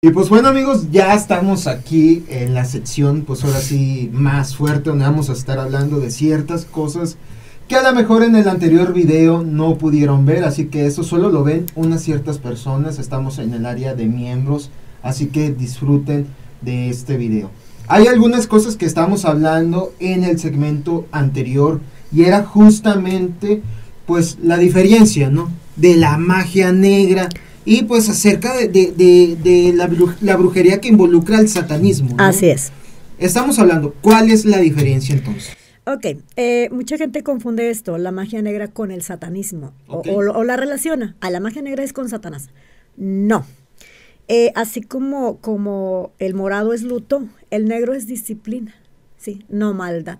Y pues bueno amigos, ya estamos aquí en la sección, pues ahora sí, más fuerte, donde vamos a estar hablando de ciertas cosas que a lo mejor en el anterior video no pudieron ver, así que eso solo lo ven unas ciertas personas, estamos en el área de miembros, así que disfruten de este video. Hay algunas cosas que estamos hablando en el segmento anterior y era justamente pues la diferencia, ¿no? De la magia negra y pues acerca de, la, brujería que involucra al satanismo. Así es. Estamos hablando, ¿cuál es la diferencia entonces? Ok, eh, mucha gente confunde esto, la magia negra con el satanismo, o, la relaciona, a la magia negra es con Satanás. No. Eh, así como, como el morado es luto, el negro es disciplina, sí, no maldad.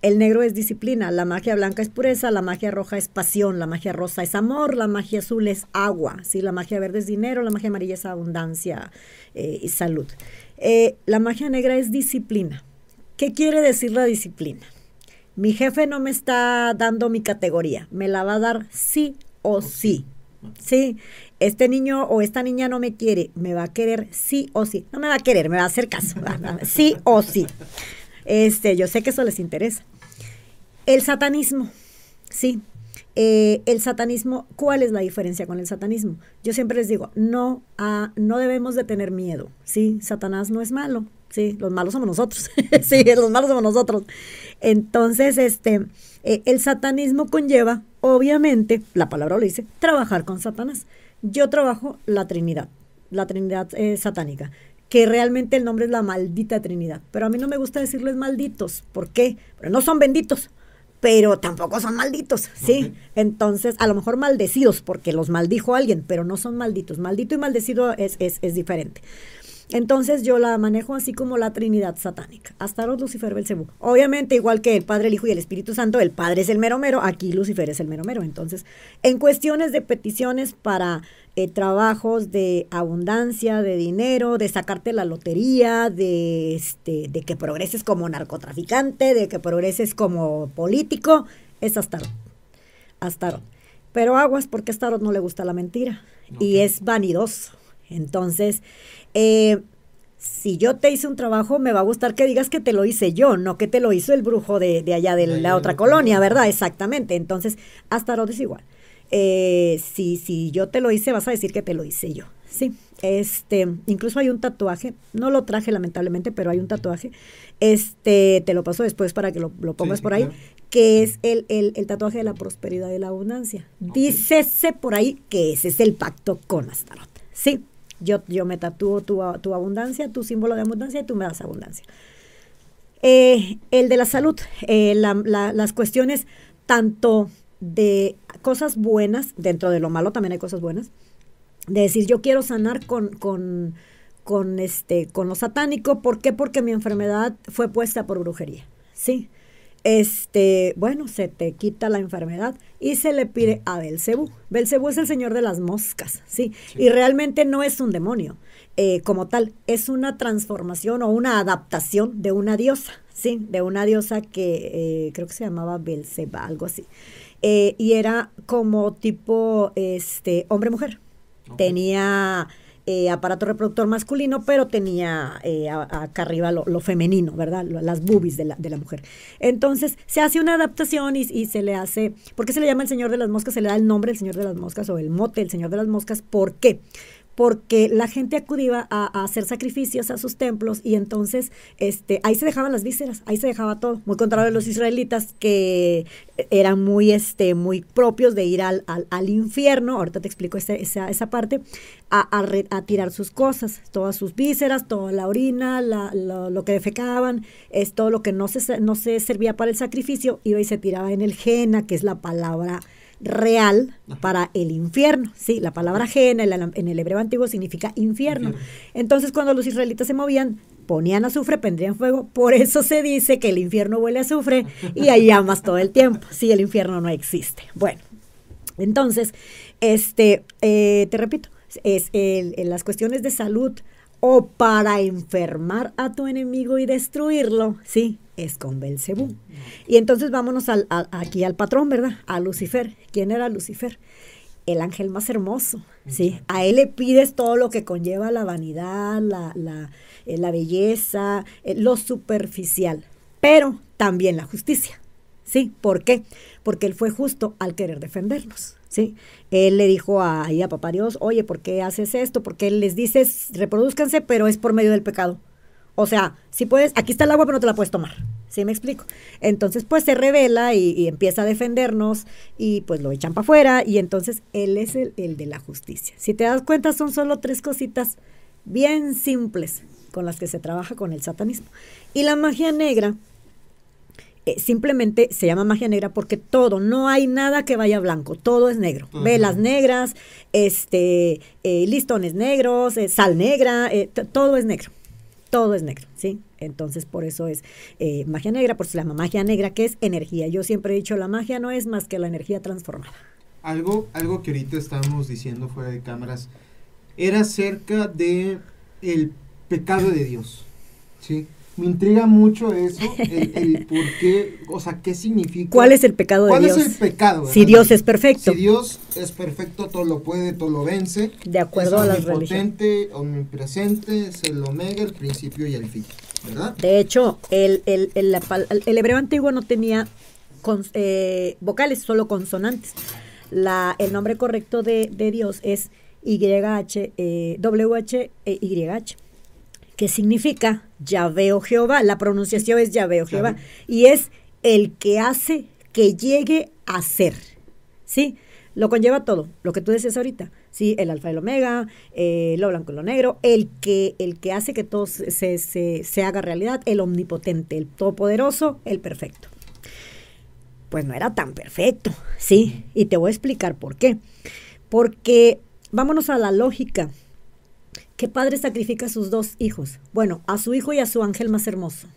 El negro es disciplina, la magia blanca es pureza, la magia roja es pasión, la magia rosa es amor, la magia azul es agua, ¿sí? la magia verde es dinero, la magia amarilla es abundancia eh, y salud. Eh, la magia negra es disciplina. ¿Qué quiere decir la disciplina? Mi jefe no me está dando mi categoría, me la va a dar sí o sí. Sí, este niño o esta niña no me quiere, me va a querer sí o sí. No me va a querer, me va a hacer caso. sí o sí. Este, yo sé que eso les interesa. El satanismo, sí. Eh, el satanismo, ¿cuál es la diferencia con el satanismo? Yo siempre les digo, no, ah, no debemos de tener miedo, ¿sí? Satanás no es malo, ¿sí? Los malos somos nosotros, sí, los malos somos nosotros. Entonces, este, eh, el satanismo conlleva, obviamente, la palabra lo dice, trabajar con Satanás. Yo trabajo la Trinidad, la Trinidad eh, satánica que realmente el nombre es la maldita Trinidad. Pero a mí no me gusta decirles malditos. ¿Por qué? Pero no son benditos, pero tampoco son malditos, ¿sí? Entonces, a lo mejor maldecidos, porque los maldijo alguien, pero no son malditos. Maldito y maldecido es, es, es diferente. Entonces yo la manejo así como la Trinidad satánica. Astaroth, Lucifer, Belcebú. Obviamente, igual que el Padre, el Hijo y el Espíritu Santo, el Padre es el mero mero, aquí Lucifer es el mero mero. Entonces, en cuestiones de peticiones para eh, trabajos de abundancia, de dinero, de sacarte la lotería, de, este, de que progreses como narcotraficante, de que progreses como político, es Astaroth. Astaroth. Pero aguas porque a Astaroth no le gusta la mentira y es vanidoso. Entonces, eh, si yo te hice un trabajo, me va a gustar que digas que te lo hice yo, no que te lo hizo el brujo de, allá de la otra colonia, ¿verdad? Exactamente. Entonces, Astaroth es igual. Eh, si, si yo te lo hice, vas a decir que te lo hice yo. Sí, este, incluso hay un tatuaje, no lo traje lamentablemente, pero hay un tatuaje, este, te lo paso después para que lo, pongas por ahí, que es el, el, tatuaje de la prosperidad y la abundancia. Dícese por ahí que ese es el pacto con Astaroth. Sí, yo, yo me tatúo tu, tu abundancia, tu símbolo de abundancia y tú me das abundancia. Eh, el de la salud, eh, las cuestiones tanto de cosas buenas, dentro de lo malo también hay cosas buenas, de decir yo quiero sanar con, con, con, este, con lo satánico, ¿por qué? Porque mi enfermedad fue puesta por brujería, ¿sí? Este, bueno, se te quita la enfermedad y se le pide a Belcebú. Belcebú es el señor de las moscas, ¿sí? Y realmente no es un demonio eh, como tal, es una transformación o una adaptación de una diosa, ¿sí? De una diosa que eh, creo que se llamaba Belceba, algo así. Eh, y era como tipo, este, hombre-mujer. Tenía eh, aparato reproductor masculino, pero tenía eh, acá arriba lo, femenino, ¿verdad? Las boobies de la, de la mujer. Entonces, se hace una adaptación y, y, se le hace, ¿por qué se le llama el Señor de las Moscas? Se le da el nombre el Señor de las Moscas o el mote el Señor de las Moscas. ¿Por qué? Porque la gente acudía a, hacer sacrificios a sus templos y entonces este, ahí se dejaban las vísceras, ahí se dejaba todo, muy contrario a los israelitas que eran muy, este, muy propios de ir al, al, infierno, ahorita te explico esa, esa parte, a, a, tirar sus cosas, todas sus vísceras, toda la orina, la, lo, que defecaban, es todo lo que no se, no se servía para el sacrificio, iba y se tiraba en el jena, que es la palabra real para el infierno. Sí, la palabra ajena en, el hebreo antiguo significa infierno. Entonces, cuando los israelitas se movían, ponían azufre, prendrían fuego. Por eso se dice que el infierno huele a azufre y ahí llamas todo el tiempo. Sí, el infierno no existe. Bueno, entonces, este, eh, te repito, es en las cuestiones de salud o para enfermar a tu enemigo y destruirlo, sí, es con Belcebú. Y entonces vámonos al, aquí al patrón, ¿verdad? A Lucifer. ¿Quién era Lucifer? el ángel más hermoso, ¿sí? A él le pides todo lo que conlleva la vanidad, la, la, eh, la belleza, eh, lo superficial, pero también la justicia, ¿sí? ¿Por qué? Porque él fue justo al querer defendernos, ¿sí? Él le dijo a, ahí a papá Dios, oye, ¿por qué haces esto? Porque él les dice, reproduzcanse, pero es por medio del pecado. O sea, si puedes, aquí está el agua, pero no te la puedes tomar. ¿Sí me explico? Entonces, pues se revela y, empieza a defendernos y pues lo echan para afuera y entonces él es el, de la justicia. Si te das cuenta, son solo tres cositas bien simples con las que se trabaja con el satanismo. Y la magia negra eh, simplemente se llama magia negra porque todo, no hay nada que vaya blanco, todo es negro. Velas negras, este, eh, listones negros, eh, sal negra, todo es negro todo es negro, ¿sí? Entonces, por eso es eh, magia negra, por eso se llama magia negra, que es energía. Yo siempre he dicho, la magia no es más que la energía transformada. Algo, algo que ahorita estábamos diciendo fuera de cámaras, era acerca de el pecado de Dios, ¿sí? Me intriga mucho eso, el, por qué, o sea, qué significa. ¿Cuál es el pecado de Dios? ¿Cuál es el pecado? Si Dios es perfecto. Si Dios es perfecto, todo lo puede, todo lo vence. De acuerdo a las religiones. omnipresente, es el omega, el principio y el fin, ¿verdad? De hecho, el, el, el, hebreo antiguo no tenía eh, vocales, solo consonantes. La, el nombre correcto de, de Dios es YH, eh, WH e YH que significa Yahvé Jehová. La pronunciación es Yahvé Jehová. Y es el que hace que llegue a ser. ¿Sí? Lo conlleva todo, lo que tú decías ahorita. ¿sí? El alfa y el omega, eh, lo blanco y lo negro, el que, el que hace que todo se, se haga realidad, el omnipotente, el todopoderoso, el perfecto. Pues no era tan perfecto, ¿sí? Y te voy a explicar por qué. Porque vámonos a la lógica. ¿Qué padre sacrifica a sus dos hijos? Bueno, a su hijo y a su ángel más hermoso.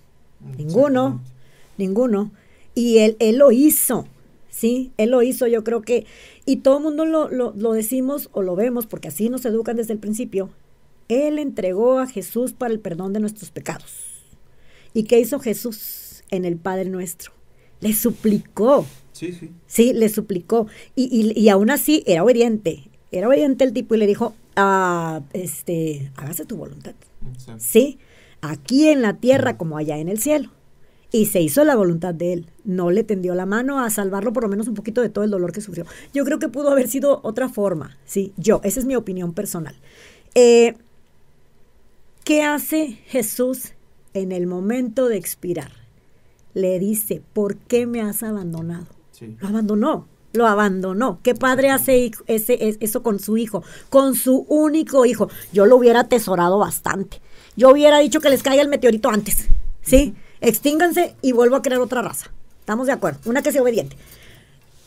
Ninguno, ninguno. Y él, él lo hizo, ¿sí? Él lo hizo, yo creo que, y todo el mundo lo, lo, decimos o lo vemos, porque así nos educan desde el principio. Él entregó a Jesús para el perdón de nuestros pecados. ¿Y qué hizo Jesús en el Padre nuestro? Le suplicó. Sí, sí. Sí, le suplicó. Y, y, y aún así era obediente. Era obediente el tipo y le dijo, este, hágase tu voluntad. Sí, aquí en la tierra como allá en el cielo. Y se hizo la voluntad de él. No le tendió la mano a salvarlo por lo menos un poquito de todo el dolor que sufrió. Yo creo que pudo haber sido otra forma. Sí, yo, esa es mi opinión personal. Eh, ¿Qué hace Jesús en el momento de expirar? Le dice, ¿por qué me has abandonado? Lo abandonó lo abandonó. ¿Qué padre hace ese, eso con su hijo? Con su único hijo. Yo lo hubiera atesorado bastante. Yo hubiera dicho que les caiga el meteorito antes. ¿Sí? Extínganse y vuelvo a crear otra raza. ¿Estamos de acuerdo? Una que sea obediente.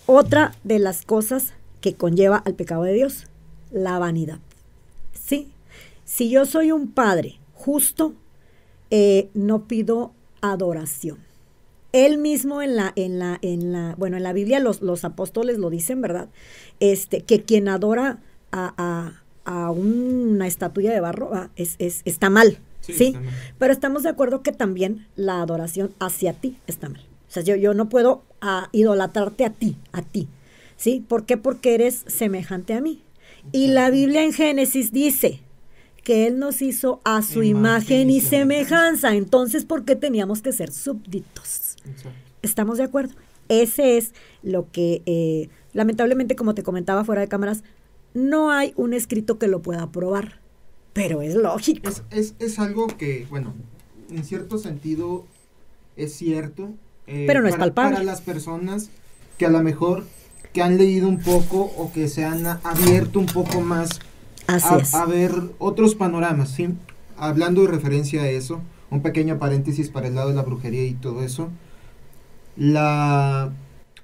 Otra de las cosas que conlleva al pecado de Dios, la vanidad. ¿Sí? Si yo soy un padre justo, eh, no pido adoración él mismo en la, en la, en la, bueno, en la Biblia los, los apóstoles lo dicen, ¿verdad? Este, que quien adora a, una estatua de barro ah, es, es, está mal, ¿sí? Pero estamos de acuerdo que también la adoración hacia ti está mal. O sea, yo, yo no puedo ah, idolatrarte a ti, a ti, ¿sí? ¿Por qué? Porque eres semejante a mí. Y la Biblia en Génesis dice, que Él nos hizo a su imagen, y, semejanza. Entonces, ¿por qué teníamos que ser súbditos? ¿Estamos de acuerdo? Ese es lo que, eh, lamentablemente, como te comentaba fuera de cámaras, no hay un escrito que lo pueda probar, pero es lógico. Es, es, algo que, bueno, en cierto sentido es cierto. Eh, pero no es palpable. Para las personas que a lo mejor que han leído un poco o que se han abierto un poco más a, ver otros panoramas, ¿sí? Hablando de referencia a eso, un pequeño paréntesis para el lado de la brujería y todo eso. La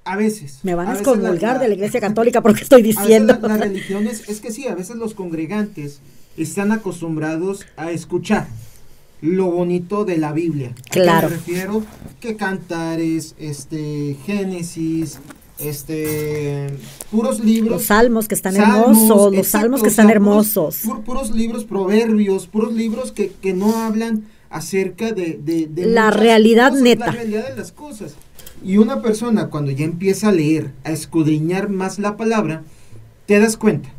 a veces. Me van a, excomulgar de la iglesia católica porque estoy diciendo. las religiones, es que sí, a veces los congregantes están acostumbrados a escuchar lo bonito de la Biblia. Claro. me refiero que cantares, este, Génesis, este puros libros los salmos que están hermosos los salmos que están hermosos puros, libros proverbios puros libros que, que no hablan acerca de, la realidad neta la realidad de las cosas y una persona cuando ya empieza a leer a escudriñar más la palabra te das cuenta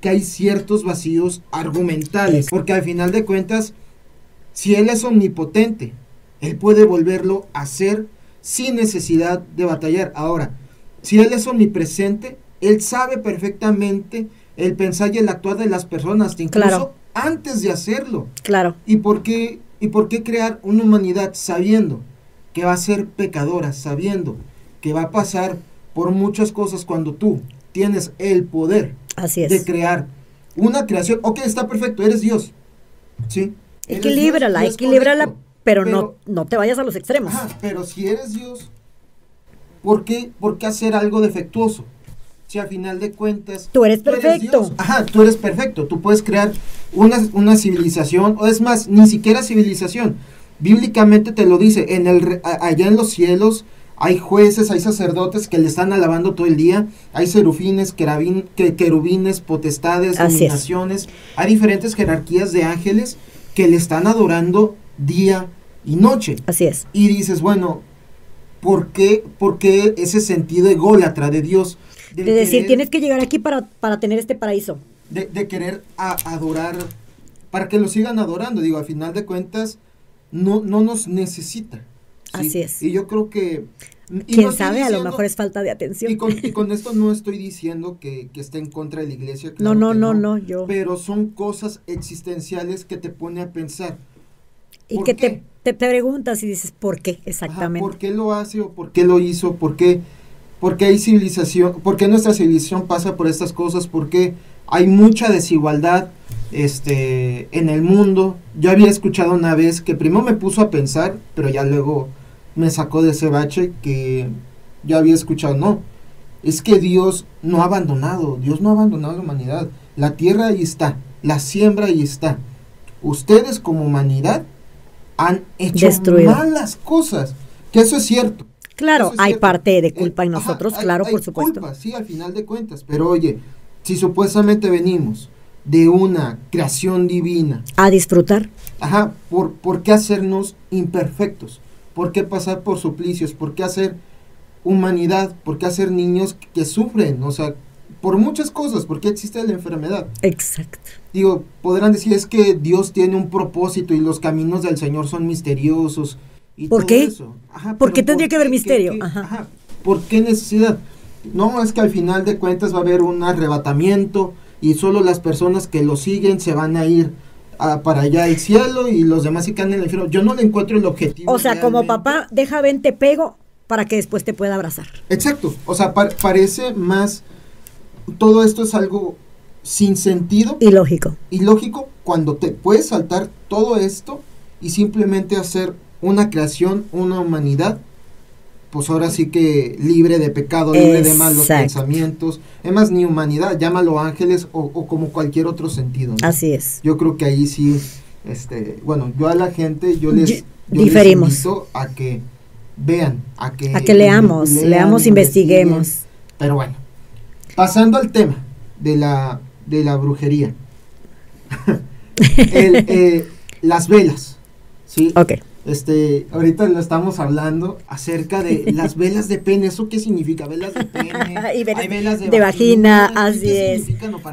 que hay ciertos vacíos argumentales, porque al final de cuentas, si Él es omnipotente, Él puede volverlo a hacer sin necesidad de batallar. Ahora, si Él es omnipresente, Él sabe perfectamente el pensar y el actuar de las personas, incluso antes de hacerlo. Claro. ¿Y por qué, y por qué crear una humanidad sabiendo que va a ser pecadora, sabiendo que va a pasar por muchas cosas cuando tú tienes el poder Así es. de crear una creación. Ok, está perfecto, eres Dios. ¿Sí? Equilíbrala, equilíbrala, pero, no, no te vayas a los extremos. Pero si eres Dios, ¿por qué, ¿por qué hacer algo defectuoso? Si al final de cuentas... Tú eres perfecto. Ajá, tú eres perfecto. Tú puedes crear una, una civilización, o es más, ni siquiera civilización. Bíblicamente te lo dice, en el, allá en los cielos hay jueces, hay sacerdotes que le están alabando todo el día, hay serufines, querubines, querubines potestades, dominaciones, hay diferentes jerarquías de ángeles que le están adorando día y noche. Así es. Y dices, bueno, ¿por qué, por qué ese sentido ególatra de Dios? De, decir, tienes que llegar aquí para, para tener este paraíso. De, de querer adorar, para que lo sigan adorando. Digo, al final de cuentas, no, no nos necesita. Así es. Y yo creo que... Quién sabe, a lo mejor es falta de atención. Y con, esto no estoy diciendo que, que, esté en contra de la iglesia. no, no, no, no, yo. Pero son cosas existenciales que te pone a pensar. Y que te, te, preguntas y dices, ¿por qué exactamente? ¿Por qué lo hace o por qué lo hizo? ¿Por qué, por qué hay civilización? ¿Por qué nuestra civilización pasa por estas cosas? ¿Por qué hay mucha desigualdad este, en el mundo? Yo había escuchado una vez que primero me puso a pensar, pero ya luego me sacó de ese bache que yo había escuchado, no, es que Dios no ha abandonado, Dios no ha abandonado la humanidad, la tierra ahí está, la siembra ahí está. Ustedes como humanidad han hecho malas cosas, que eso es cierto. Claro, hay parte de culpa en nosotros, claro, por supuesto. Culpa, sí, al final de cuentas, pero oye, si supuestamente venimos de una creación divina. A disfrutar. Ajá, ¿por, ¿por qué hacernos imperfectos? ¿Por qué pasar por suplicios? ¿Por qué hacer humanidad? ¿Por qué hacer niños que sufren? O sea, por muchas cosas, porque existe la enfermedad. Exacto. Digo, podrán decir es que Dios tiene un propósito y los caminos del Señor son misteriosos. Y ¿Por qué? ¿Por qué tendría que haber misterio? ajá. ¿Por qué necesidad? No, es que al final de cuentas va a haber un arrebatamiento y solo las personas que lo siguen se van a ir para allá al cielo y los demás se quedan en el infierno. Yo no le encuentro el objetivo. O sea, como papá, deja ven, te pego para que después te pueda abrazar. Exacto. O sea, parece más todo esto es algo sin sentido. Ilógico. Ilógico cuando te puedes saltar todo esto y simplemente hacer una creación, una humanidad, pues ahora sí que libre de pecado, libre de malos pensamientos. Además, ni humanidad, llámalo ángeles o, como cualquier otro sentido. Así es. Yo creo que ahí sí, este, bueno, yo a la gente, yo les, diferimos. a que vean, a que, a que leamos, leamos, investiguemos. Pero bueno, Pasando al tema de la, de la brujería. Eh, las velas. ¿sí? Ok. Este, ahorita lo estamos hablando acerca de las velas de pene. ¿Eso qué significa? Velas de pene. y velas, de, vagina, así es.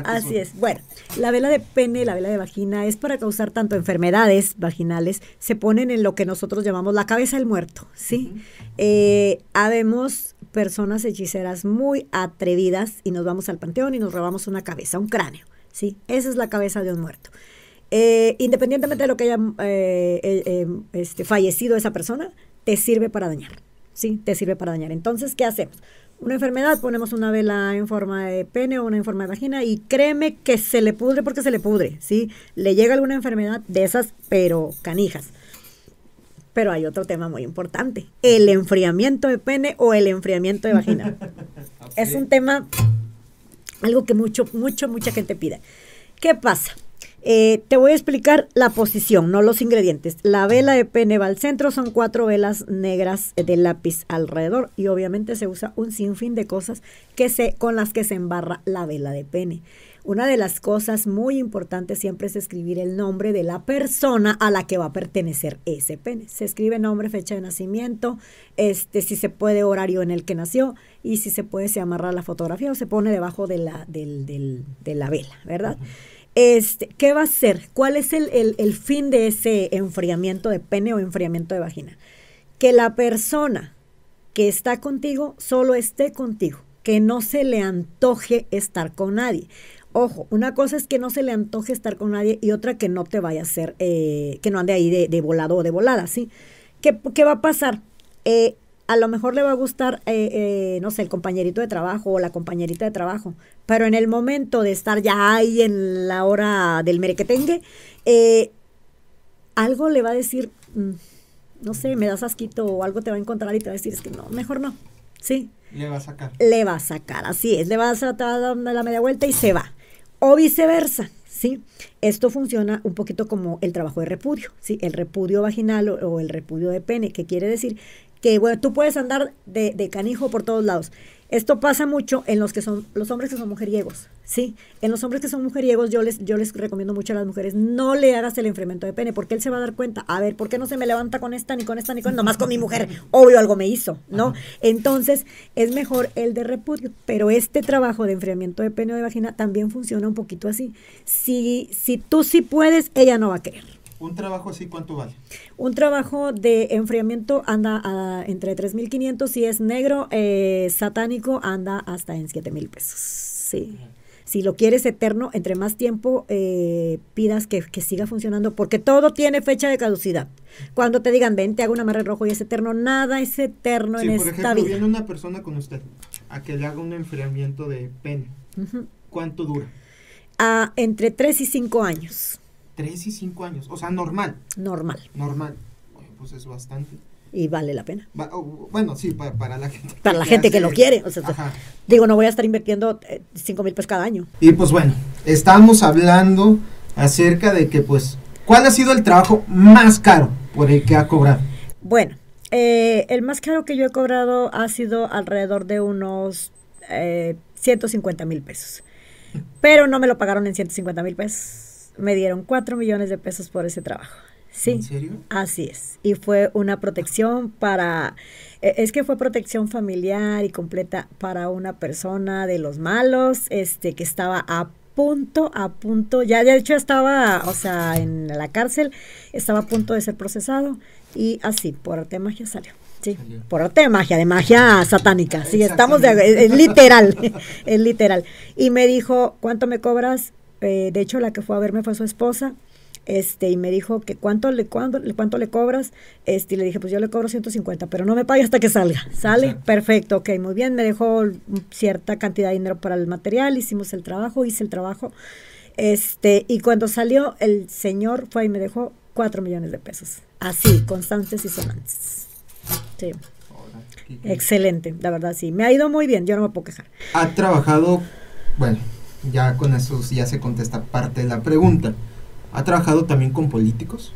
así es. Bueno, la vela de pene, la vela de vagina es para causar tanto enfermedades vaginales, se ponen en lo que nosotros llamamos la cabeza del muerto, ¿sí? Eh, habemos personas hechiceras muy atrevidas y nos vamos al panteón y nos robamos una cabeza, un cráneo, ¿sí? Esa es la cabeza de un muerto. Eh, independientemente de lo que haya eh, eh, este, fallecido esa persona, te sirve para dañar, ¿sí? Te sirve para dañar. Entonces, ¿qué hacemos? Una enfermedad, ponemos una vela en forma de pene o una en forma de vagina y créeme que se le pudre porque se le pudre, ¿sí? Le llega alguna enfermedad de esas, pero canijas. Pero hay otro tema muy importante, el enfriamiento de pene o el enfriamiento de vagina. Es un tema, algo que mucho, mucho, mucha gente pide. ¿Qué pasa? Eh, te voy a explicar la posición, no los ingredientes. La vela de pene va al centro, son cuatro velas negras de lápiz alrededor y obviamente se usa un sinfín de cosas que se, con las que se embarra la vela de pene. Una de las cosas muy importantes siempre es escribir el nombre de la persona a la que va a pertenecer ese pene. Se escribe nombre, fecha de nacimiento, este, si se puede horario en el que nació y si se puede se amarra la fotografía o se pone debajo de la, del, de la vela, ¿verdad? Este, ¿Qué va a ser? ¿Cuál es el, el fin de ese enfriamiento de pene o enfriamiento de vagina? Que la persona que está contigo solo esté contigo, que no se le antoje estar con nadie. Ojo, una cosa es que no se le antoje estar con nadie y otra que no te vaya a hacer, eh, que no ande ahí de, volado o de volada, ¿sí? ¿Qué, qué va a pasar? Eh, a lo mejor le va a gustar, eh, no sé, el compañerito de trabajo o la compañerita de trabajo, pero en el momento de estar ya ahí en la hora del merequetengue, algo le va a decir, mm, no sé, me das asquito o algo te va a encontrar y te va a decir, es que no, mejor no, ¿sí? Le va a sacar. Le va a sacar, así es, le va a dar la media vuelta y se va o viceversa. ¿sí? Esto funciona un poquito como el trabajo de repudio, ¿sí? El repudio vaginal o, el repudio de pene, que quiere decir que, bueno, tú puedes andar de, de, canijo por todos lados, esto pasa mucho en los que son los hombres que son mujeriegos, ¿sí? En los hombres que son mujeriegos yo les yo les recomiendo mucho a las mujeres no le hagas el enfriamiento de pene porque él se va a dar cuenta, a ver, ¿por qué no se me levanta con esta ni con esta ni con nomás con mi mujer? Obvio algo me hizo, ¿no? Entonces, es mejor el de repudio, pero este trabajo de enfriamiento de pene o de vagina también funciona un poquito así. Si si tú sí puedes, ella no va a querer. ¿Un trabajo así cuánto vale? Un trabajo de enfriamiento anda a, entre 3.500, si es negro, eh, satánico, anda hasta en 7.000 pesos. Sí. Si lo quieres eterno, entre más tiempo eh, pidas que, siga funcionando, porque todo tiene fecha de caducidad. Cuando te digan, ven, te hago un amarre rojo y es eterno, nada es eterno en esta ejemplo, viene una persona con usted a que le haga un enfriamiento de pene. ¿Cuánto dura? A, entre 3 y 5 años. 3 y 5 años, o sea, normal. Normal. Normal. Bueno, pues es bastante. Y vale la pena. bueno, sí, para, la gente. Para la gente que lo quiere. O sea, digo, no voy a estar invirtiendo 5 eh, mil pesos cada año. Y pues bueno, estamos hablando acerca de que, pues, ¿cuál ha sido el trabajo más caro por el que ha cobrado? Bueno, eh, el más caro que yo he cobrado ha sido alrededor de unos eh, 150 mil pesos. Pero no me lo pagaron en 150 mil pesos me dieron cuatro millones de pesos por ese trabajo. Sí. ¿En serio? Así es. Y fue una protección para, e, es que fue protección familiar y completa para una persona de los malos, este, que estaba a punto, a punto, ya de hecho estaba, o sea, en la cárcel, estaba a punto de ser procesado y así, por arte de magia salió. Sí, por arte de magia, de magia satánica. Sí, estamos de, es literal, es literal. Y me dijo, ¿cuánto me cobras? Eh, de hecho la que fue a verme fue su esposa, este, y me dijo que cuánto le, cuánto, cuánto le cobras, este, y le dije, pues yo le cobro 150, pero no me pague hasta que salga. ¿Sale? Perfecto, ok, muy bien, me dejó cierta cantidad de dinero para el material, hicimos el trabajo, hice el trabajo, este, y cuando salió, el señor fue y me dejó 4 millones de pesos. Así, constantes y sonantes. Sí. Excelente, la verdad, sí. Me ha ido muy bien, yo no me puedo quejar. Ha trabajado, bueno, ya con eso ya se contesta parte de la pregunta. ¿Ha trabajado también con políticos?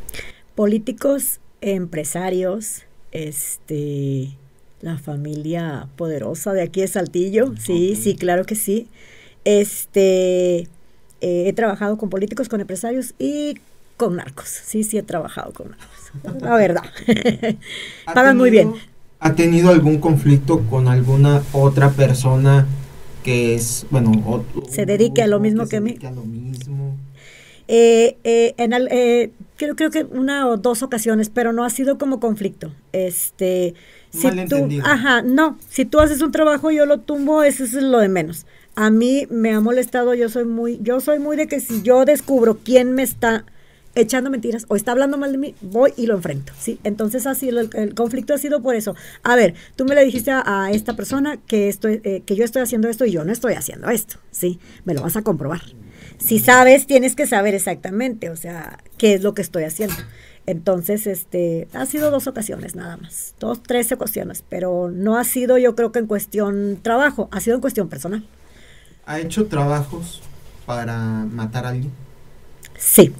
Políticos, empresarios, este, la familia poderosa de aquí de Saltillo, sí, sí, claro que sí. Este, eh, he trabajado con políticos, con empresarios y con narcos. Sí, sí he trabajado con narcos. La verdad. Pagan muy bien. ¿Ha tenido algún conflicto con alguna otra persona que es, bueno, se dedique a lo mismo que, a mí. lo mismo. Eh, eh, en eh, creo, creo que una o dos ocasiones, pero no ha sido como conflicto. Este, si tú, ajá, no, si tú haces un trabajo yo lo tumbo, eso es lo de menos. A mí me ha molestado, yo soy muy, yo soy muy de que si yo descubro quién me está echando mentiras o está hablando mal de mí, voy y lo enfrento, ¿sí? Entonces así el, el conflicto ha sido por eso. A ver, tú me le dijiste a, esta persona que, estoy, eh, que yo estoy haciendo esto y yo no estoy haciendo esto, ¿sí? Me lo vas a comprobar. Si sabes, tienes que saber exactamente, o sea, qué es lo que estoy haciendo. Entonces, este, ha sido dos ocasiones nada más, dos, tres ocasiones, pero no ha sido yo creo que en cuestión trabajo, ha sido en cuestión personal. ¿Ha hecho trabajos para matar a alguien? Sí.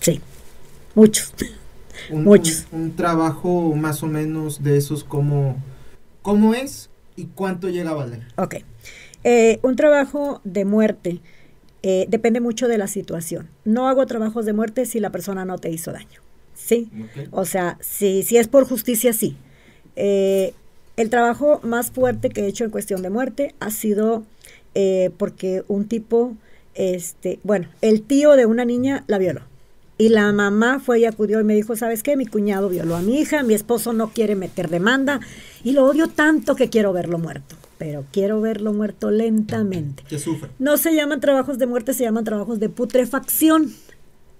Sí. muchos. muchos. Un, trabajo más o menos de esos como, ¿cómo es y cuánto llega a valer? Ok. Eh, un trabajo de muerte eh, depende mucho de la situación. No hago trabajos de muerte si la persona no te hizo daño. ¿Sí? O sea, si, si es por justicia, sí. Eh, el trabajo más fuerte que he hecho en cuestión de muerte ha sido porque un tipo, este, bueno, el tío de una niña la violó. Y la mamá fue y acudió y me dijo, ¿sabes qué? Mi cuñado violó a mi hija, mi esposo no quiere meter demanda y lo odio tanto que quiero verlo muerto. Pero quiero verlo muerto lentamente. Que sufre. No se llaman trabajos de muerte, se llaman trabajos de putrefacción.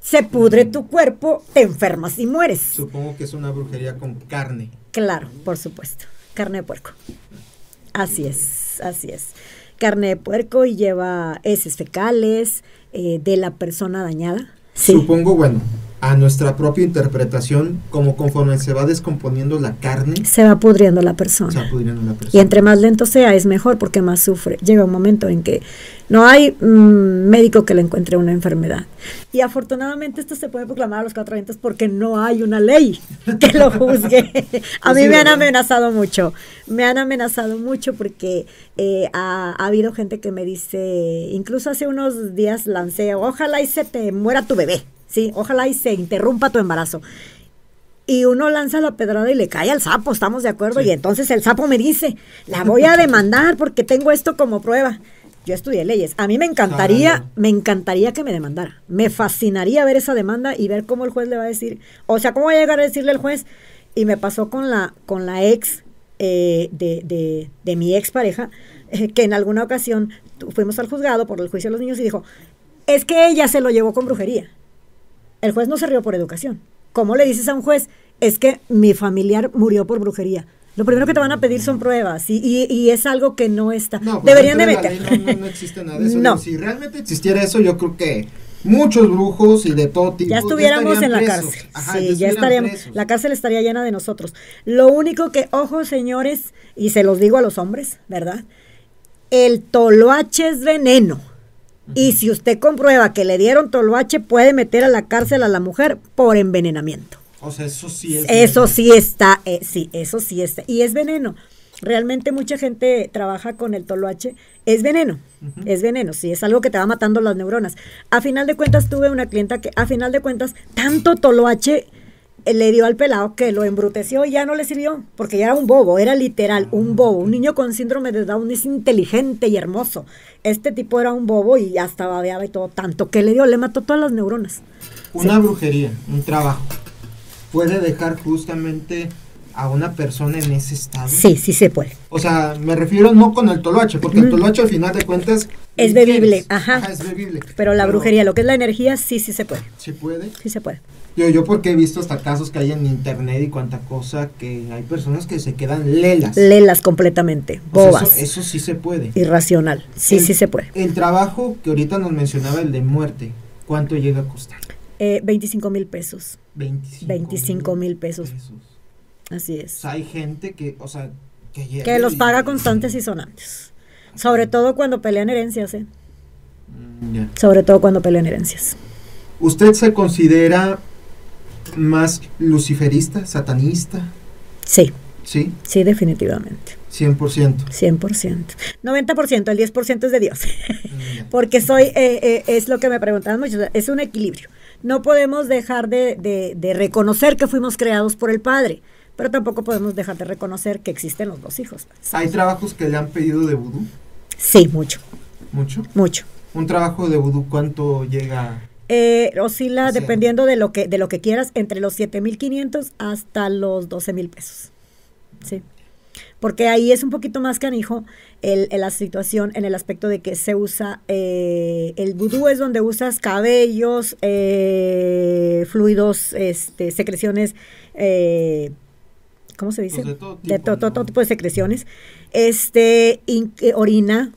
Se pudre tu cuerpo, te enfermas y mueres. Supongo que es una brujería con carne. Claro, por supuesto. Carne de puerco. Así es, así es. Carne de puerco y lleva heces fecales eh, de la persona dañada Supongo, bueno, a nuestra propia interpretación, como conforme se va descomponiendo la carne. Se va pudriendo la persona. Se va pudriendo la persona. Y entre más lento sea, es mejor porque más sufre. Llega un momento en que no hay mm, médico que le encuentre una enfermedad. Y afortunadamente esto se puede proclamar a los cuatro vientos porque no hay una ley que lo juzgue. a mí me han amenazado mucho. Me han amenazado mucho porque eh, ha, ha habido gente que me dice, incluso hace unos días lancé, ojalá y se te muera tu bebé. Sí, ojalá y se interrumpa tu embarazo. Y uno lanza la pedrada y le cae al sapo, estamos de acuerdo. Y entonces el sapo me dice, la voy a demandar porque tengo esto como prueba. Yo estudié leyes. A mí me encantaría, me encantaría que me demandara. Me fascinaría ver esa demanda y ver cómo el juez le va a decir. O sea, cómo va a llegar a decirle al juez. Y me pasó con la, con la ex eh, de, de, de, mi ex pareja, eh, que en alguna ocasión fuimos al juzgado por el juicio de los niños y dijo, es que ella se lo llevó con brujería. El juez no se rió por educación. ¿Cómo le dices a un juez? Es que mi familiar murió por brujería. Lo primero que te van a pedir son pruebas y, y, es algo que no está. No, pues Deberían de meter. No, no, existe nada de eso. Si realmente existiera eso, yo creo que muchos brujos y de todo tipo. Ya estuviéramos en la cárcel. sí, ya, estaríamos. La cárcel estaría llena de nosotros. Lo único que, ojo, señores, y se los digo a los hombres, ¿verdad? El toloache es veneno. Y si usted comprueba que le dieron toloache, puede meter a la cárcel a la mujer por envenenamiento. O sea, eso sí es. Eso sí está, eh, sí, eso sí está. Y es veneno. Realmente mucha gente trabaja con el toloache. Es veneno, es veneno, sí, es algo que te va matando las neuronas. A final de cuentas tuve una clienta que, a final de cuentas, tanto toloache le dio al pelado que lo embruteció y ya no le sirvió, porque ya era un bobo, era literal, un bobo. Un niño con síndrome de Down es inteligente y hermoso. Este tipo era un bobo y ya estaba babeaba y todo, tanto que le dio, le mató todas las neuronas. Una brujería, un trabajo, puede dejar justamente a una persona en ese estado? Sí, sí se puede. O sea, me refiero no con el toloache, porque el toloache al final de cuentas... Es bebible, ajá. ajá. es bebible. Pero la brujería, lo que es la energía, sí, sí se puede. ¿Sí puede? Sí se puede. Yo, yo porque he visto hasta casos que hay en internet y cuanta cosa que hay personas que se quedan lelas. Lelas completamente, bobas. eso, sí se puede. Irracional, sí, sí se puede. El trabajo que ahorita nos mencionaba, el de muerte, ¿cuánto llega a costar? Eh, 25 mil pesos. 25 mil pesos. Así es. hay gente que, o sea, que, que los paga constantes y sonantes. Sobre todo cuando pelean herencias, ¿eh? Mm, Sobre todo cuando pelean herencias. ¿Usted se considera más luciferista, satanista? Sí. ¿Sí? Sí, definitivamente. 100%. 100%. 90%, el 10% es de Dios. Mm, Porque soy, eh, eh, es lo que me preguntaban mucho, es un equilibrio. No podemos dejar de, de, reconocer que fuimos creados por el Padre, pero tampoco podemos dejar de reconocer que existen los dos hijos. ¿Hay trabajos que le han pedido de vudú? Sí, mucho. ¿Mucho? Mucho. ¿Un trabajo de vudú cuánto llega? Eh, oscila dependiendo de lo que de lo que quieras entre los 7.500 hasta los 12.000 pesos. Sí. Porque ahí es un poquito más canijo el, la situación en el aspecto de que se usa, eh, el vudú es donde usas cabellos, eh, fluidos, este, secreciones, ¿cómo se dice? Pues de todo tipo, de secreciones, este, orina,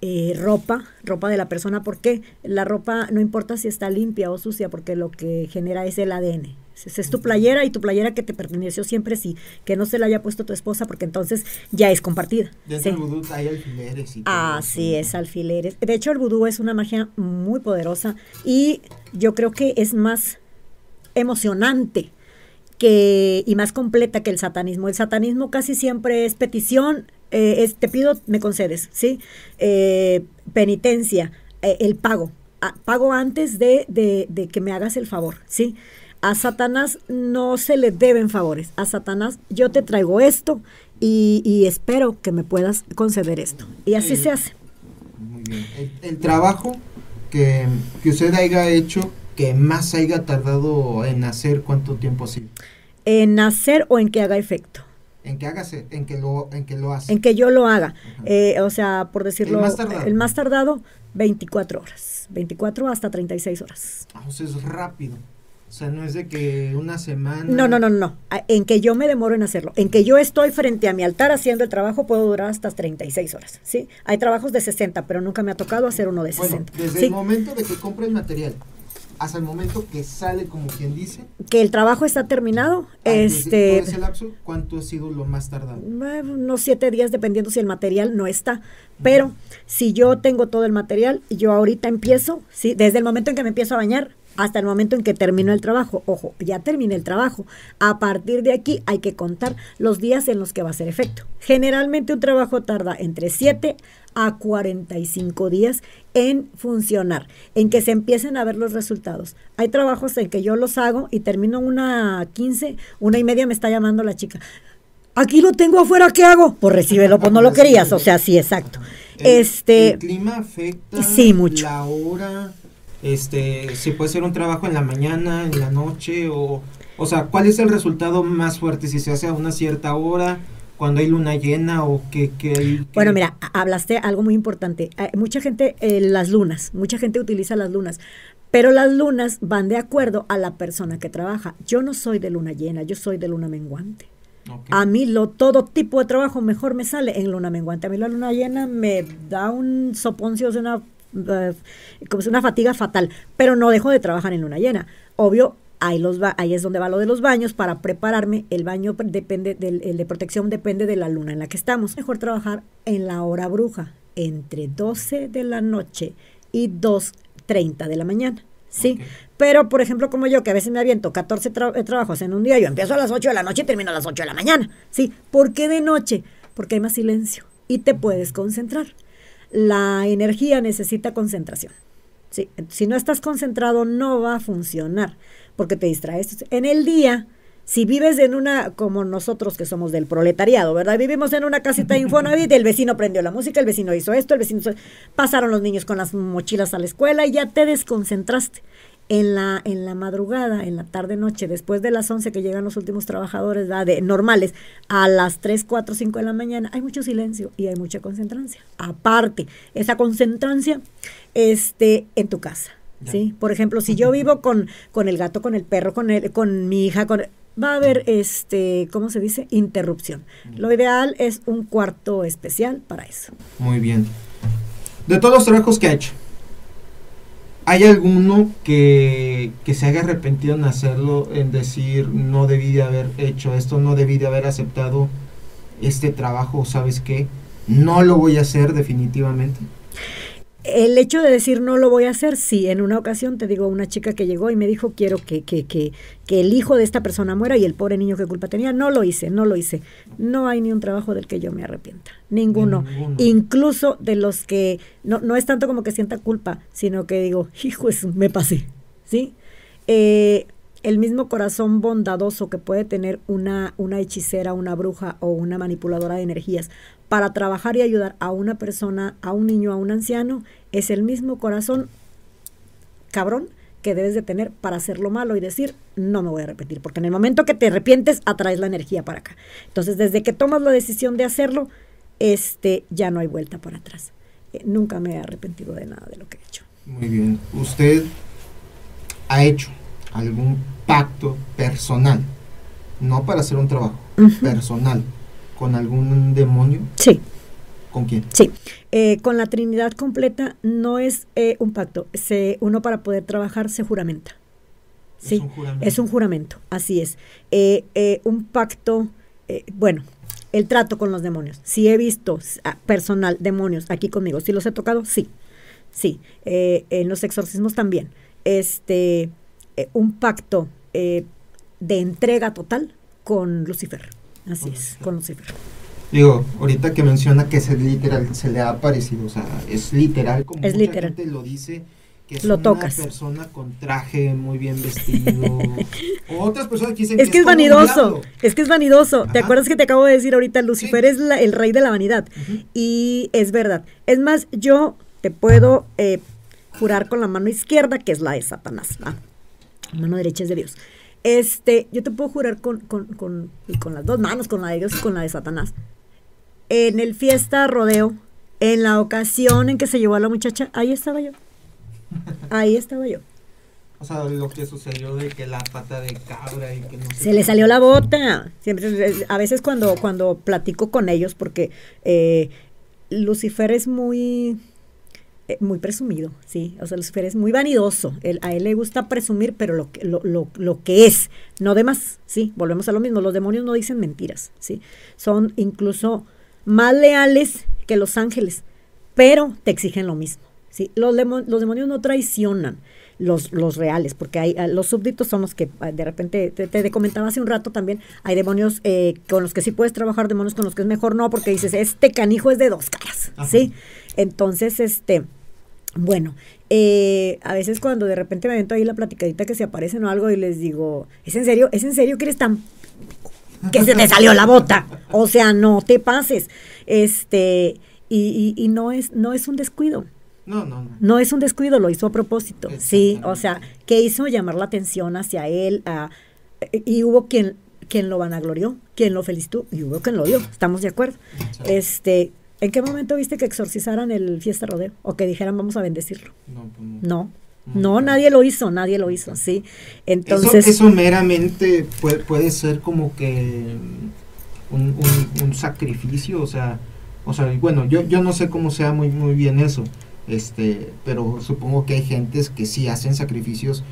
eh, ropa, ropa de la persona, porque la ropa no importa si está limpia o sucia, porque lo que genera es el ADN. Es, es tu playera y tu playera que te perteneció siempre sí, que no se la haya puesto tu esposa, porque entonces ya es compartida. Dentro del vudú hay alfileres y Ah, sí, es alfileres. De hecho, el vudú es una magia muy poderosa y yo creo que es más emocionante que, y más completa que el satanismo. El satanismo casi siempre es petición eh, te pido, me concedes, ¿sí? Eh, penitencia, el pago, pago antes de, de, que me hagas el favor, ¿sí? A Satanás no se le deben favores. A Satanás yo te traigo esto y, espero que me puedas conceder esto. Y así se hace. Muy bien. El, trabajo que, que, usted haya hecho, que más haya tardado en hacer, ¿cuánto tiempo ha sido? En hacer o en que haga efecto. En que haga, en que lo, en que lo hace. En que yo lo haga. Eh, o sea, por decirlo, el más, tardado. el más tardado, 24 horas. 24 hasta 36 horas. Ah, o sea, es rápido. O sea, no es de que una semana. No, no, no, no. En que yo me demoro en hacerlo. En que yo estoy frente a mi altar haciendo el trabajo, puedo durar hasta 36 horas. ¿sí? Hay trabajos de 60, pero nunca me ha tocado hacer uno de 60. desde el momento de que compre el material hasta el momento que sale, como quien dice. Que el trabajo está terminado. este, ese lapso, ¿cuánto ha sido lo más tardado? Unos siete días, dependiendo si el material no está. Pero si yo tengo todo el material, y yo ahorita empiezo, ¿sí? desde el momento en que me empiezo a bañar, hasta el momento en que termino el trabajo. Ojo, ya terminé el trabajo. A partir de aquí hay que contar los días en los que va a hacer efecto. Generalmente un trabajo tarda entre 7 a 45 días en funcionar, en que se empiecen a ver los resultados. Hay trabajos en que yo los hago y termino una 15, una y media me está llamando la chica. Aquí lo tengo afuera, ¿qué hago? Pues recíbelo, pues no lo querías, o sea, sí, exacto. este, el clima afecta sí, mucho. la hora, este, si puede ser un trabajo en la mañana, en la noche, o, o sea, ¿cuál es el resultado más fuerte? Si se hace a una cierta hora, cuando hay luna llena o que, hay... Bueno, mira, hablaste algo muy importante. mucha gente, eh, las lunas, mucha gente utiliza las lunas, pero las lunas van de acuerdo a la persona que trabaja. Yo no soy de luna llena, yo soy de luna menguante. A mí lo, todo tipo de trabajo mejor me sale en luna menguante. A mí la luna llena me da un soponcio, de una como es una fatiga fatal, pero no dejo de trabajar en luna llena. Obvio, ahí, los va, ahí es donde va lo de los baños, para prepararme, el baño depende, del, el de protección depende de la luna en la que estamos. Mejor trabajar en la hora bruja, entre 12 de la noche y 2.30 de la mañana. Sí, pero por ejemplo como yo, que a veces me aviento 14 eh, trabajos en un día, yo empiezo a las 8 de la noche y termino a las 8 de la mañana. Sí, ¿por qué de noche? Porque hay más silencio y te puedes concentrar la energía necesita concentración. ¿sí? Si no estás concentrado, no va a funcionar porque te distraes. En el día, si vives en una, como nosotros que somos del proletariado, ¿verdad? Vivimos en una casita de Infonavit, el vecino prendió la música, el vecino hizo esto, el vecino pasaron los niños con las mochilas a la escuela y ya te desconcentraste en la, en la madrugada, en la tarde noche, después de las 11 que llegan los últimos trabajadores de, normales, a las 3, 4, 5 de la mañana, hay mucho silencio y hay mucha concentrancia. Aparte, esa concentrancia este, en tu casa. ¿sí? Por ejemplo, si yo vivo con, con el gato, con el perro, con, el, con mi hija, con, va a haber, este, ¿cómo se dice? Interrupción. Lo ideal es un cuarto especial para eso. Muy bien. De todos los trabajos que ha hecho, ¿Hay alguno que, se haya arrepentido en hacerlo, en decir, no debí de haber hecho esto, no debí de haber aceptado este trabajo, ¿sabes qué? No lo voy a hacer definitivamente el hecho de decir no lo voy a hacer, sí, en una ocasión te digo, una chica que llegó y me dijo quiero que, que, que, que, el hijo de esta persona muera y el pobre niño que culpa tenía, no lo hice, no lo hice. No hay ni un trabajo del que yo me arrepienta, ninguno. Incluso de los que, no, no es tanto como que sienta culpa, sino que digo, hijo, me pasé, ¿sí? Eh, el mismo corazón bondadoso que puede tener una, una hechicera, una bruja o una manipuladora de energías para trabajar y ayudar a una persona, a un niño, a un anciano, es el mismo corazón cabrón que debes de tener para hacer lo malo y decir, no me voy a repetir, porque en el momento que te arrepientes, atraes la energía para acá. Entonces, desde que tomas la decisión de hacerlo, este, ya no hay vuelta para atrás. Eh, nunca me he arrepentido de nada de lo que he hecho. Muy bien. ¿Usted ha hecho algún pacto personal? No para hacer un trabajo, personal con algún demonio? Sí. ¿Con quién? Sí, eh, con la Trinidad completa no es eh, un pacto, se, uno para poder trabajar se juramenta. Sí, es un juramento, es un juramento así es. Eh, un pacto, bueno, el trato con los demonios. Si he visto personal, demonios aquí conmigo, si los he tocado, sí, sí. en los exorcismos también. Este, un pacto de entrega total con Lucifer. Así es, con Lucifer. Digo, ahorita que menciona que es literal, se le ha aparecido, o sea, es literal como es mucha literal. gente lo dice, que es Lo una tocas. persona con traje muy bien vestido. o otras personas que dicen Es que es vanidoso, es que es vanidoso. ¿Te acuerdas que te acabo de decir ahorita? Lucifer Sí. es la- el rey de la vanidad. Y es verdad. Es más, yo te puedo eh, jurar con la mano izquierda, que es la de Satanás. La mano derecha es de Dios. Este, yo te puedo jurar con, con, con, y con las dos manos, con la de Dios y con la de Satanás. En el fiesta rodeo, en la ocasión en que se llevó a la muchacha, ahí estaba yo. Ahí estaba yo. O sea, lo que sucedió de que la pata de cabra y que no sé Se le salió la bota. Siempre, a veces cuando, cuando platico con ellos, porque eh, Lucifer es muy, eh, muy presumido, sí. O sea, Lucifer es muy vanidoso. Él- a él le gusta presumir, pero lo, que- lo, lo, lo que es, no de más, sí. Volvemos a lo mismo. Los demonios no dicen mentiras, sí. Son incluso más leales que los ángeles, pero te exigen lo mismo. ¿sí? Los, los demonios no traicionan los, los reales, porque hay, los súbditos son los que ah, de repente, te, te comentaba hace un rato también, hay demonios eh, con los que sí puedes trabajar, demonios con los que es mejor no, porque dices, este canijo es de dos caras, Ajá. ¿sí? Entonces, este, bueno, eh, a veces cuando de repente me avento ahí la platicadita que se aparecen o algo y les digo, ¿es en serio? ¿Es en serio que eres tan que se te salió la bota. O sea, no te pases. Este, y, y- y no es, no es un descuido. No, no, no. No es un descuido, lo hizo a propósito. Sí, o sea, que hizo llamar la atención hacia él. a- y hubo quien, quien lo vanaglorió, quien lo felicitó, y hubo quien lo odió. ¿Estamos de acuerdo? Este, ¿en qué momento viste que exorcizaran el fiesta rodeo? O que dijeran vamos a bendecirlo. No, pues no. No, no, nadie lo hizo, nadie lo hizo, sí. Entonces, eso, eso meramente puede, puede ser como que un, un- un sacrificio, o sea, o sea, bueno, yo, yo no sé cómo sea muy, muy bien eso, este, pero supongo que hay gentes que sí hacen sacrificios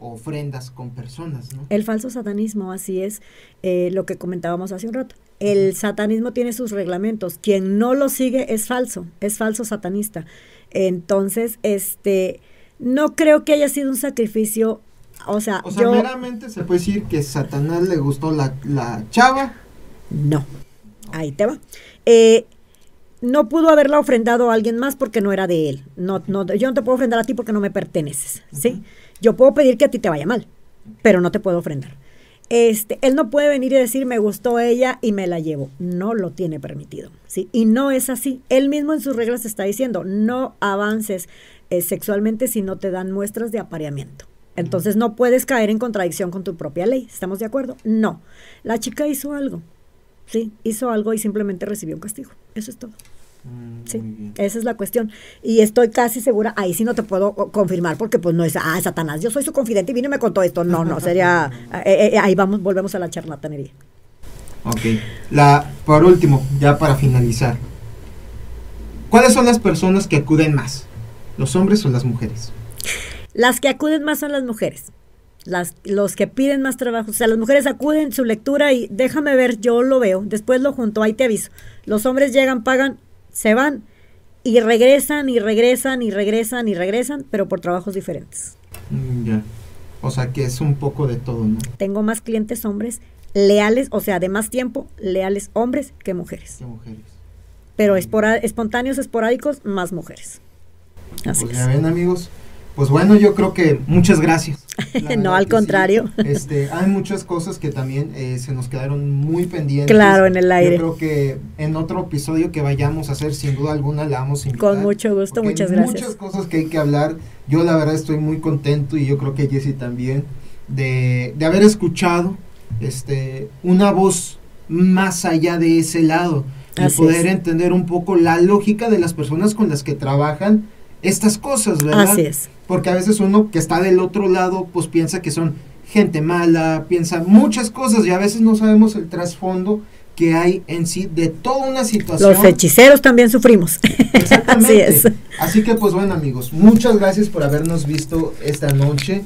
o ofrendas con personas, ¿no? El falso satanismo, así es eh, lo que comentábamos hace un rato. El satanismo tiene sus reglamentos. Quien no lo sigue es falso, es falso satanista. Entonces, este, no creo que haya sido un sacrificio. O sea, O sea, yo meramente se puede decir que Satanás le gustó la, la chava. no. Ahí te va. Eh, no pudo haberla ofrendado a alguien más porque no era de él. No, no, yo no te puedo ofrendar a ti porque no me perteneces, ¿sí? Yo puedo pedir que a ti te vaya mal, pero no te puedo ofrendar. Este, él no puede venir y decir me gustó ella y me la llevo. No lo tiene permitido, ¿sí? Y no es así. Él mismo en sus reglas está diciendo, no avances eh, sexualmente si no te dan muestras de apareamiento. Entonces no puedes caer en contradicción con tu propia ley. ¿Estamos de acuerdo? No. La chica hizo algo. Sí, hizo algo y simplemente recibió un castigo. Eso es todo. Mm, Sí, esa es la cuestión. Y estoy casi segura, ahí sí no te puedo confirmar porque pues no es, ah, Satanás, yo soy su confidente y vino y me contó esto. No, no, sería, eh, eh, ahí vamos, volvemos a la charlatanería. Ok. La, por último, ya para finalizar. ¿Cuáles son las personas que acuden más? ¿Los hombres o las mujeres? Las que acuden más son las mujeres. Las, los que piden más trabajo. O sea, las mujeres acuden su lectura y déjame ver, yo lo veo. Después lo junto, ahí te aviso. Los hombres llegan, pagan, se van y regresan y regresan y regresan y regresan, pero por trabajos diferentes. Mm, ya. O sea que es un poco de todo, ¿no? Tengo más clientes hombres leales, o sea, de más tiempo, leales hombres que mujeres. De mujeres. Pero espora- espontáneos, esporádicos, más mujeres. Así Pues es. ya ven, amigos. Pues bueno, yo creo que muchas gracias. No, al contrario. sí. Este, hay muchas cosas que también eh, se nos quedaron muy pendientes. Claro, en el aire. Yo creo que en otro episodio que vayamos a hacer, sin duda alguna, la vamos a invitar. Con mucho gusto, muchas hay gracias. Muchas cosas que hay que hablar. Yo la verdad estoy muy contento y yo creo que Jesse también de, de haber escuchado este una voz más allá de ese lado y Así poder es. entender un poco la lógica de las personas con las que trabajan estas cosas, ¿verdad? Así es. Porque a veces uno que está del otro lado, pues piensa que son gente mala, piensa muchas cosas y a veces no sabemos el trasfondo que hay en sí de toda una situación. Los hechiceros también sufrimos. Exactamente. Así es. Así que pues bueno amigos, muchas gracias por habernos visto esta noche.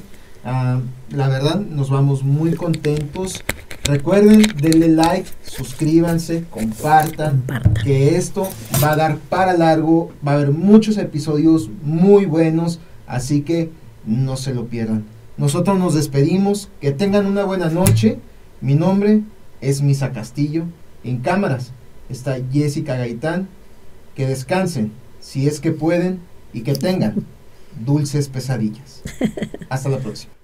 Ah, la verdad nos vamos muy contentos. Recuerden, denle like, suscríbanse, compartan, Compartan. que esto va a dar para largo, va a haber muchos episodios muy buenos, así que no se lo pierdan. Nosotros nos despedimos, que tengan una buena noche. Mi nombre es Misa Castillo, en cámaras, está Jessica Gaitán. Que descansen, si es que pueden, y que tengan dulces pesadillas. Hasta la próxima.